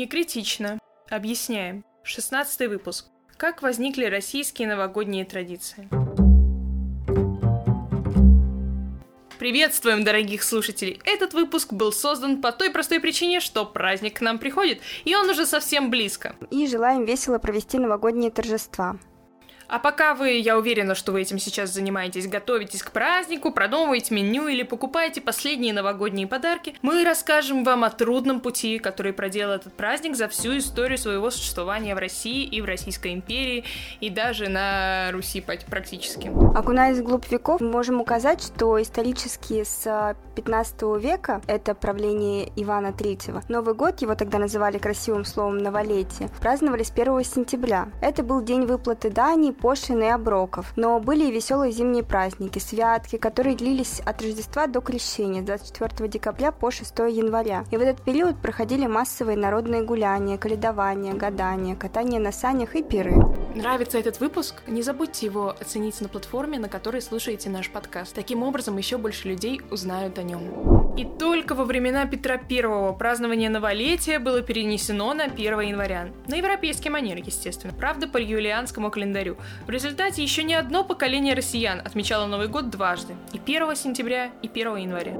Не критично. Объясняем. 16 выпуск. Как возникли российские новогодние традиции? Приветствуем, дорогих слушателей! Этот выпуск был создан по той простой причине, что праздник к нам приходит, и он уже совсем близко. И желаем весело провести новогодние торжества. А пока вы, я уверена, что вы этим сейчас занимаетесь, готовитесь к празднику, продумываете меню или покупаете последние новогодние подарки, мы расскажем вам о трудном пути, который проделал этот праздник за всю историю своего существования в России и в Российской империи, и даже на Руси практически. Окунаясь глубь веков, мы можем указать, что исторически с 15 века, это правление Ивана III, Новый год, его тогда называли красивым словом «новолетие», праздновали с 1 сентября. Это был день выплаты дани, пошлин и оброков. Но были и веселые зимние праздники, святки, которые длились от Рождества до Крещения, 24 декабря по 6 января. И в этот период проходили массовые народные гуляния, каледования, гадания, катание на санях и пиры. Нравится этот выпуск? Не забудьте его оценить на платформе, на которой слушаете наш подкаст. Таким образом, еще больше людей узнают о нем. И только во времена Петра I празднование новолетия было перенесено на 1 января. На европейский манер, естественно. Правда, по юлианскому календарю. В результате еще не одно поколение россиян отмечало Новый год дважды. И 1 сентября, и 1 января.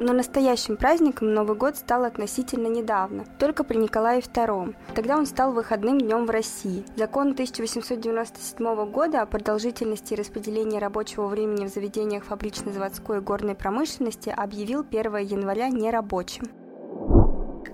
Но настоящим праздником Новый год стал относительно недавно, только при Николае II. Тогда он стал выходным днем в России. Закон 1897 года о продолжительности и распределении рабочего времени в заведениях фабрично-заводской и горной промышленности объявил 1 января нерабочим.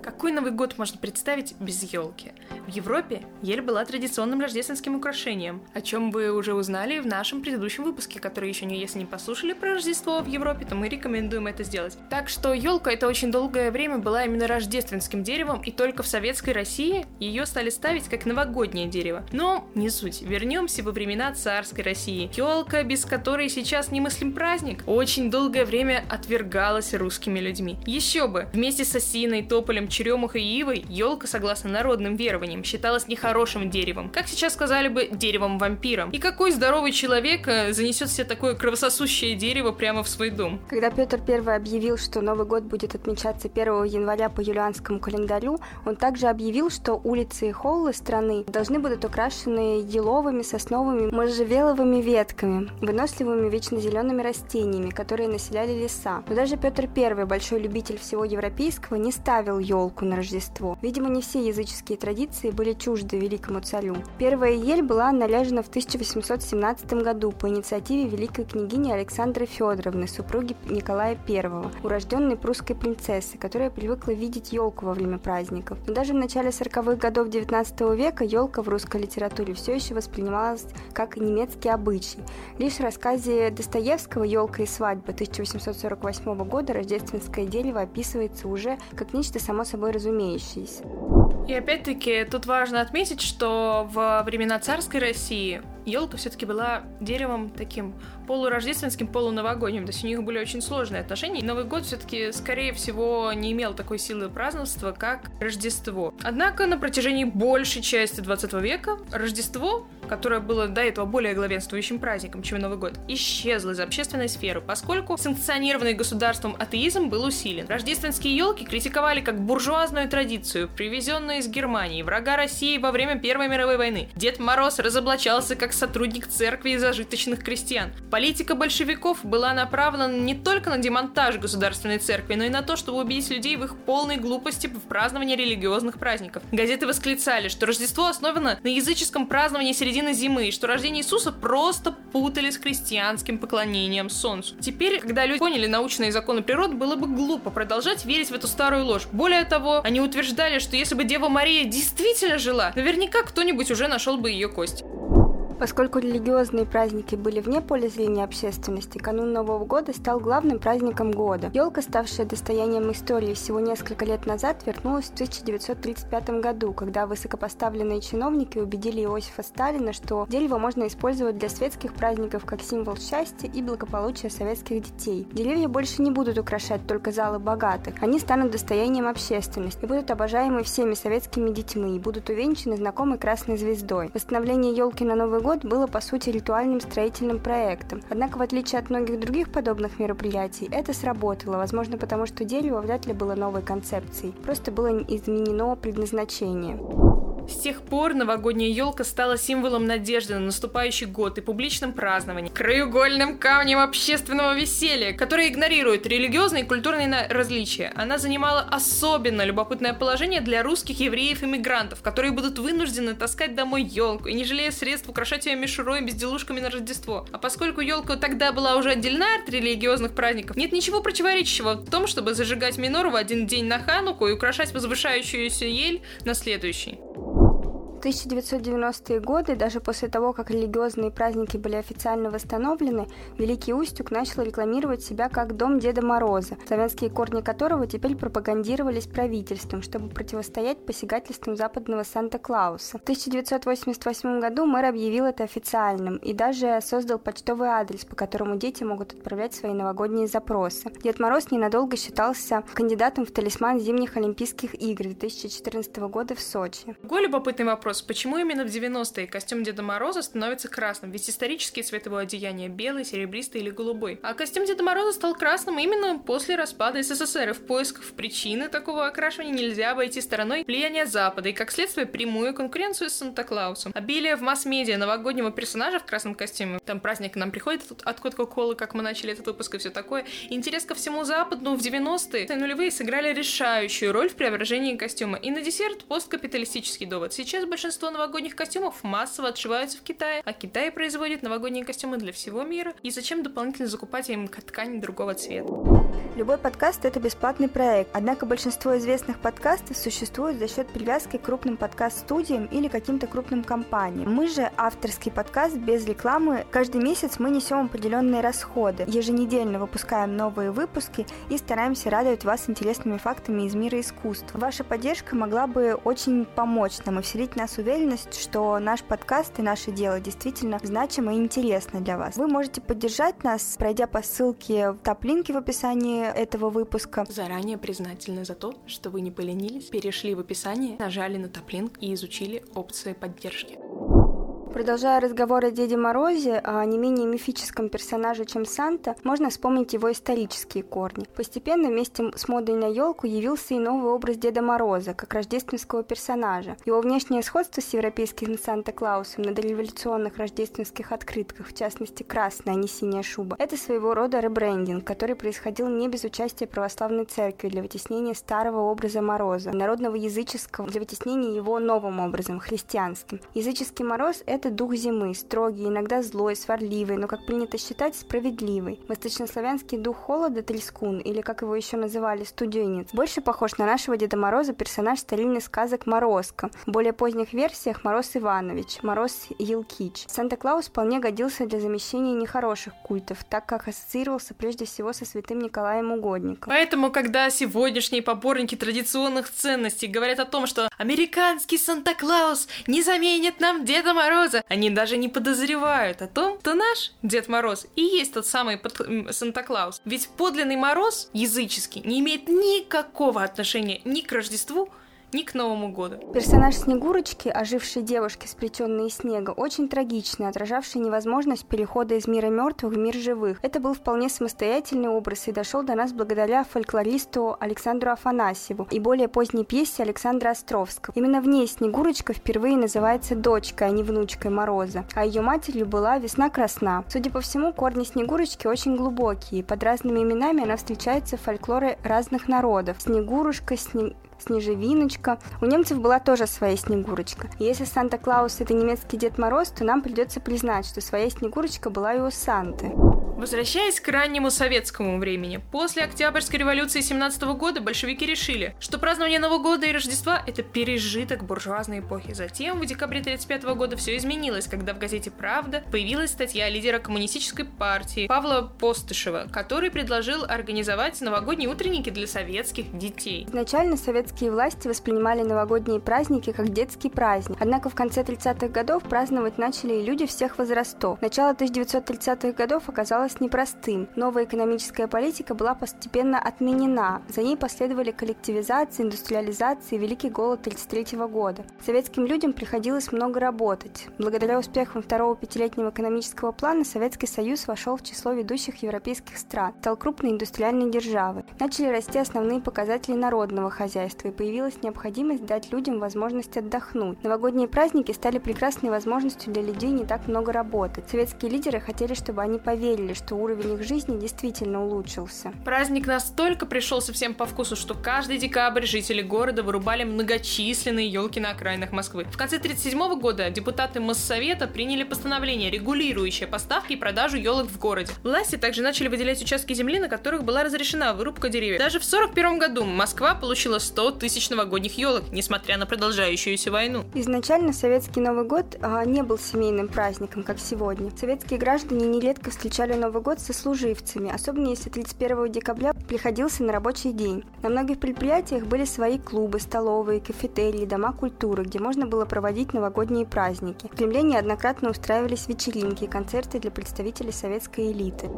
Какой Новый год можно представить без елки? В Европе ель была традиционным рождественским украшением, о чем вы уже узнали в нашем предыдущем выпуске, который еще не, если не послушали про Рождество в Европе, то мы рекомендуем это сделать. Так что елка это очень долгое время была именно рождественским деревом, и только в советской России ее стали ставить как новогоднее дерево. Но не суть. Вернемся во времена царской России. Елка, без которой сейчас не мыслим праздник, очень долгое время отвергалась русскими людьми. Еще бы! Вместе с осиной, тополем, черемухой и ивой елка, согласно народным верованиям, считалась нехорошим деревом, как сейчас сказали бы, деревом-вампиром. И какой здоровый человек э, занесет себе такое кровососущее дерево прямо в свой дом? Когда Петр I объявил, что Новый год будет отмечаться 1 января по юлианскому календарю, он также объявил, что улицы и холлы страны должны будут украшены еловыми, сосновыми, можжевеловыми ветками, выносливыми вечно зелеными растениями, которые населяли леса. Но даже Петр I, большой любитель всего европейского, не ставил елку на Рождество. Видимо, не все языческие традиции были чужды великому царю. Первая ель была належена в 1817 году по инициативе великой княгини Александры Федоровны, супруги Николая I, урожденной прусской принцессы, которая привыкла видеть елку во время праздников. Но даже в начале 40-х годов 19 века елка в русской литературе все еще воспринималась как немецкий обычай. Лишь в рассказе Достоевского «Елка и свадьба» 1848 года рождественское дерево описывается уже как нечто само собой разумеющееся. И опять-таки тут важно отметить, что во времена царской России елка все-таки была деревом таким полурождественским, полуновогодним. То есть у них были очень сложные отношения. И Новый год все-таки, скорее всего, не имел такой силы празднества, как Рождество. Однако на протяжении большей части 20 века Рождество, которое было до этого более главенствующим праздником, чем Новый год, исчезло из общественной сферы, поскольку санкционированный государством атеизм был усилен. Рождественские елки критиковали как буржуазную традицию, привезенную из Германии, врага России во время Первой мировой войны. Дед Мороз разоблачался как сотрудник церкви и зажиточных крестьян. Политика большевиков была направлена не только на демонтаж государственной церкви, но и на то, чтобы убедить людей в их полной глупости в праздновании религиозных праздников. Газеты восклицали, что Рождество основано на языческом праздновании середины зимы, и что рождение Иисуса просто путали с христианским поклонением Солнцу. Теперь, когда люди поняли научные законы природы, было бы глупо продолжать верить в эту старую ложь. Более того, они утверждали, что если бы Дева Мария действительно жила, наверняка кто-нибудь уже нашел бы ее кость. Поскольку религиозные праздники были вне поля зрения общественности, канун Нового года стал главным праздником года. Елка, ставшая достоянием истории всего несколько лет назад, вернулась в 1935 году, когда высокопоставленные чиновники убедили Иосифа Сталина, что дерево можно использовать для светских праздников как символ счастья и благополучия советских детей. Деревья больше не будут украшать только залы богатых, они станут достоянием общественности и будут обожаемы всеми советскими детьми и будут увенчаны знакомой красной звездой. Восстановление елки на Новый год год было по сути ритуальным строительным проектом. Однако, в отличие от многих других подобных мероприятий, это сработало, возможно, потому что дерево вряд ли было новой концепцией, просто было изменено предназначение. С тех пор новогодняя елка стала символом надежды на наступающий год и публичном праздновании, краеугольным камнем общественного веселья, которое игнорирует религиозные и культурные различия. Она занимала особенно любопытное положение для русских евреев-иммигрантов, которые будут вынуждены таскать домой елку и не жалея средств украшать ее мишурой и безделушками на Рождество. А поскольку елка тогда была уже отделена от религиозных праздников, нет ничего противоречащего в том, чтобы зажигать минору в один день на Хануку и украшать возвышающуюся ель на следующий. 1990-е годы, даже после того, как религиозные праздники были официально восстановлены, Великий Устюг начал рекламировать себя как Дом Деда Мороза, славянские корни которого теперь пропагандировались правительством, чтобы противостоять посягательствам западного Санта-Клауса. В 1988 году мэр объявил это официальным и даже создал почтовый адрес, по которому дети могут отправлять свои новогодние запросы. Дед Мороз ненадолго считался кандидатом в талисман зимних Олимпийских игр 2014 года в Сочи. Другой любопытный вопрос вопрос, почему именно в 90-е костюм Деда Мороза становится красным? Ведь исторические цвет его одеяния белый, серебристый или голубой. А костюм Деда Мороза стал красным именно после распада СССР. И в поисках причины такого окрашивания нельзя обойти стороной влияние Запада и, как следствие, прямую конкуренцию с Санта-Клаусом. Обилие в масс-медиа новогоднего персонажа в красном костюме. Там праздник нам приходит от Кока-Колы, как мы начали этот выпуск и все такое. Интерес ко всему Западу в 90-е и нулевые сыграли решающую роль в преображении костюма. И на десерт посткапиталистический довод. Сейчас большинство большинство новогодних костюмов массово отшиваются в Китае, а Китай производит новогодние костюмы для всего мира. И зачем дополнительно закупать им ткань другого цвета? Любой подкаст — это бесплатный проект, однако большинство известных подкастов существует за счет привязки к крупным подкаст-студиям или каким-то крупным компаниям. Мы же авторский подкаст без рекламы. Каждый месяц мы несем определенные расходы. Еженедельно выпускаем новые выпуски и стараемся радовать вас интересными фактами из мира искусства. Ваша поддержка могла бы очень помочь нам и вселить нас уверенность, что наш подкаст и наше дело действительно значимо и интересно для вас. Вы можете поддержать нас, пройдя по ссылке в топ-линке в описании этого выпуска. Заранее признательны за то, что вы не поленились, перешли в описание, нажали на топ-линк и изучили опции поддержки. Продолжая разговор о Деде Морозе, о не менее мифическом персонаже, чем Санта, можно вспомнить его исторические корни. Постепенно вместе с модой на елку явился и новый образ Деда Мороза, как рождественского персонажа. Его внешнее сходство с европейским Санта-Клаусом на дореволюционных рождественских открытках, в частности красная, а не синяя шуба, это своего рода ребрендинг, который происходил не без участия православной церкви для вытеснения старого образа Мороза, народного языческого для вытеснения его новым образом, христианским. Языческий Мороз — это это дух зимы, строгий, иногда злой, сварливый, но, как принято считать, справедливый. Восточнославянский дух холода – Трескун, или, как его еще называли, студенец, больше похож на нашего Деда Мороза персонаж старинных сказок Морозко. В более поздних версиях Мороз Иванович, Мороз Елкич. Санта-Клаус вполне годился для замещения нехороших культов, так как ассоциировался прежде всего со святым Николаем Угодником. Поэтому, когда сегодняшние поборники традиционных ценностей говорят о том, что американский Санта-Клаус не заменит нам Деда Мороза, Мороза, они даже не подозревают о том, что наш Дед Мороз и есть тот самый Санта-Клаус. Ведь подлинный Мороз, языческий, не имеет никакого отношения ни к Рождеству, ни к Новому году. Персонаж Снегурочки, ожившей девушки, сплетенной из снега, очень трагичный, отражавший невозможность перехода из мира мертвых в мир живых. Это был вполне самостоятельный образ и дошел до нас благодаря фольклористу Александру Афанасьеву и более поздней пьесе Александра Островского. Именно в ней Снегурочка впервые называется дочкой, а не внучкой Мороза, а ее матерью была Весна Красна. Судя по всему, корни Снегурочки очень глубокие, под разными именами она встречается в фольклоре разных народов. Снегурушка, снег Снежевиночка. У немцев была тоже своя Снегурочка. И если Санта-Клаус это немецкий Дед Мороз, то нам придется признать, что своя Снегурочка была и у Санты. Возвращаясь к раннему советскому времени, после Октябрьской революции 17 года большевики решили, что празднование Нового года и Рождества – это пережиток буржуазной эпохи. Затем, в декабре 1935 года все изменилось, когда в газете «Правда» появилась статья лидера коммунистической партии Павла Постышева, который предложил организовать новогодние утренники для советских детей. Изначально советские власти воспринимали новогодние праздники как детский праздник, однако в конце 30-х годов праздновать начали и люди всех возрастов. Начало 1930-х годов оказалось оказалось непростым. Новая экономическая политика была постепенно отменена. За ней последовали коллективизация, индустриализация и Великий голод 1933 года. Советским людям приходилось много работать. Благодаря успехам второго пятилетнего экономического плана Советский Союз вошел в число ведущих европейских стран, стал крупной индустриальной державой. Начали расти основные показатели народного хозяйства и появилась необходимость дать людям возможность отдохнуть. Новогодние праздники стали прекрасной возможностью для людей не так много работать. Советские лидеры хотели, чтобы они поверили, что уровень их жизни действительно улучшился. Праздник настолько пришелся всем по вкусу, что каждый декабрь жители города вырубали многочисленные елки на окраинах Москвы. В конце 1937 года депутаты Моссовета приняли постановление, регулирующее поставки и продажу елок в городе. Власти также начали выделять участки земли, на которых была разрешена вырубка деревьев. Даже в 1941 году Москва получила 100 тысяч новогодних елок, несмотря на продолжающуюся войну. Изначально советский Новый год а, не был семейным праздником, как сегодня. Советские граждане нередко встречали Новый год со служивцами, особенно если 31 декабря приходился на рабочий день. На многих предприятиях были свои клубы, столовые, кафетерии, дома культуры, где можно было проводить новогодние праздники. В Кремле неоднократно устраивались вечеринки и концерты для представителей советской элиты.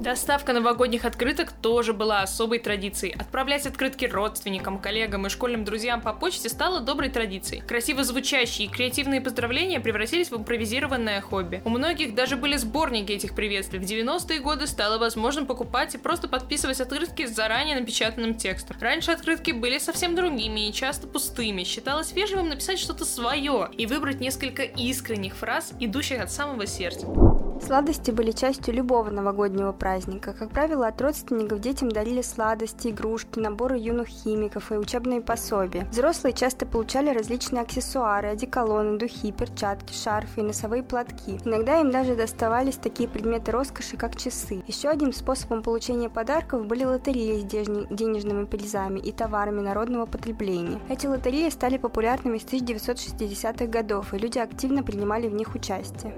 Доставка новогодних открыток тоже была особой традицией. Отправлять открытки родственникам, коллегам и школьным друзьям по почте стало доброй традицией. Красиво звучащие и креативные поздравления превратились в импровизированное хобби. У многих даже были сборники этих приветствий. В 90-е годы стало возможным покупать и просто подписывать открытки с заранее напечатанным текстом. Раньше открытки были совсем другими и часто пустыми. Считалось вежливым написать что-то свое и выбрать несколько искренних фраз, идущих от самого сердца. Сладости были частью любого новогоднего праздника. Как правило, от родственников детям дарили сладости, игрушки, наборы юных химиков и учебные пособия. Взрослые часто получали различные аксессуары, одеколоны, духи, перчатки, шарфы и носовые платки. Иногда им даже доставались такие предметы роскоши, как часы. Еще одним способом получения подарков были лотереи с денежными призами и товарами народного потребления. Эти лотереи стали популярными с 1960-х годов, и люди активно принимали в них участие.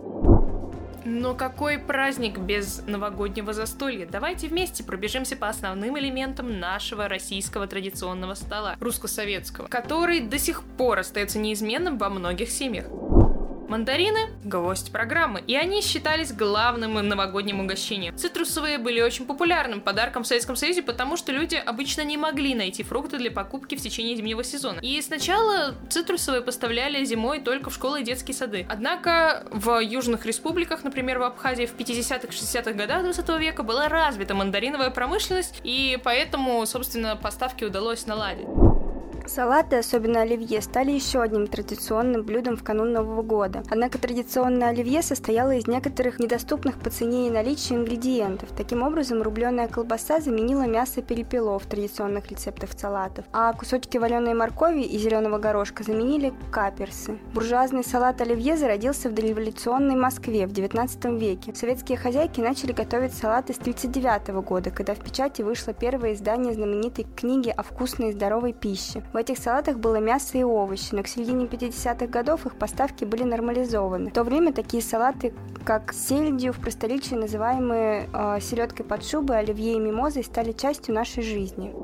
Но какой праздник без новогоднего застолья? Давайте вместе пробежимся по основным элементам нашего российского традиционного стола, русско-советского, который до сих пор остается неизменным во многих семьях. Мандарины – гвоздь программы, и они считались главным новогодним угощением. Цитрусовые были очень популярным подарком в Советском Союзе, потому что люди обычно не могли найти фрукты для покупки в течение зимнего сезона. И сначала цитрусовые поставляли зимой только в школы и детские сады. Однако в южных республиках, например, в Абхазии в 50-60-х годах 20 века была развита мандариновая промышленность, и поэтому, собственно, поставки удалось наладить. Салаты, особенно оливье, стали еще одним традиционным блюдом в канун Нового года. Однако традиционное оливье состояло из некоторых недоступных по цене и наличию ингредиентов. Таким образом, рубленая колбаса заменила мясо перепелов традиционных рецептов салатов, а кусочки вареной моркови и зеленого горошка заменили каперсы. Буржуазный салат оливье зародился в дореволюционной Москве в XIX веке. Советские хозяйки начали готовить салаты с 1939 года, когда в печати вышло первое издание знаменитой книги о вкусной и здоровой пище. В этих салатах было мясо и овощи, но к середине 50-х годов их поставки были нормализованы. В то время такие салаты, как сельдью, в просторечии называемые э, селедкой под шубой, оливье и мимозой, стали частью нашей жизни.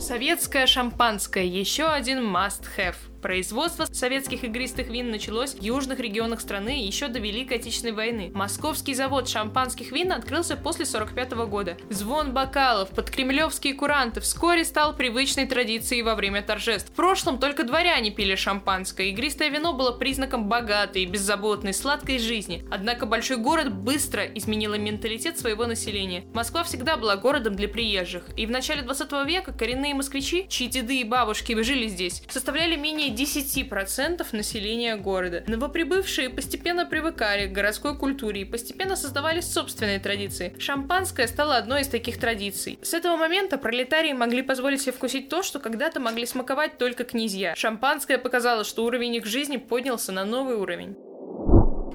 Советское шампанское – еще один must-have. Производство советских игристых вин началось в южных регионах страны еще до Великой Отечественной войны. Московский завод шампанских вин открылся после 45 года. Звон бокалов под кремлевские куранты вскоре стал привычной традицией во время торжеств. В прошлом только дворяне пили шампанское. Игристое вино было признаком богатой, беззаботной, сладкой жизни. Однако большой город быстро изменил менталитет своего населения. Москва всегда была городом для приезжих. И в начале 20 века коренные москвичи, чьи деды и бабушки жили здесь, составляли менее 10% населения города. Новоприбывшие постепенно привыкали к городской культуре и постепенно создавали собственные традиции. Шампанское стало одной из таких традиций. С этого момента пролетарии могли позволить себе вкусить то, что когда-то могли смаковать только князья. Шампанское показало, что уровень их жизни поднялся на новый уровень.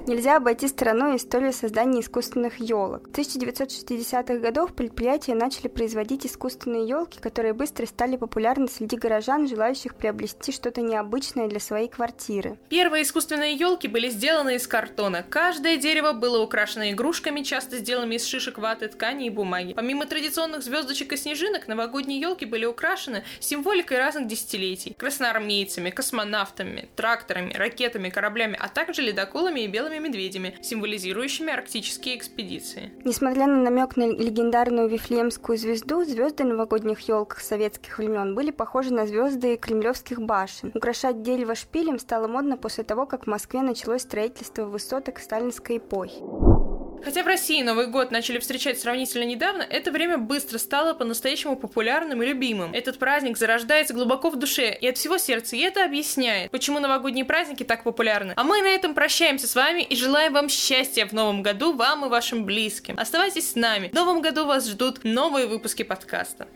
Нельзя обойти стороной историю создания искусственных елок. С 1960-х годов предприятия начали производить искусственные елки, которые быстро стали популярны среди горожан, желающих приобрести что-то необычное для своей квартиры. Первые искусственные елки были сделаны из картона. Каждое дерево было украшено игрушками, часто сделанными из шишек ваты, ткани и бумаги. Помимо традиционных звездочек и снежинок, новогодние елки были украшены символикой разных десятилетий. Красноармейцами, космонавтами, тракторами, ракетами, кораблями, а также ледоколами и белыми белыми медведями, символизирующими арктические экспедиции. Несмотря на намек на легендарную Вифлеемскую звезду, звезды на новогодних елках советских времен были похожи на звезды кремлевских башен. Украшать дерево шпилем стало модно после того, как в Москве началось строительство высоток сталинской эпохи. Хотя в России Новый год начали встречать сравнительно недавно, это время быстро стало по-настоящему популярным и любимым. Этот праздник зарождается глубоко в душе и от всего сердца, и это объясняет, почему новогодние праздники так популярны. А мы на этом прощаемся с вами и желаем вам счастья в новом году, вам и вашим близким. Оставайтесь с нами. В новом году вас ждут новые выпуски подкаста.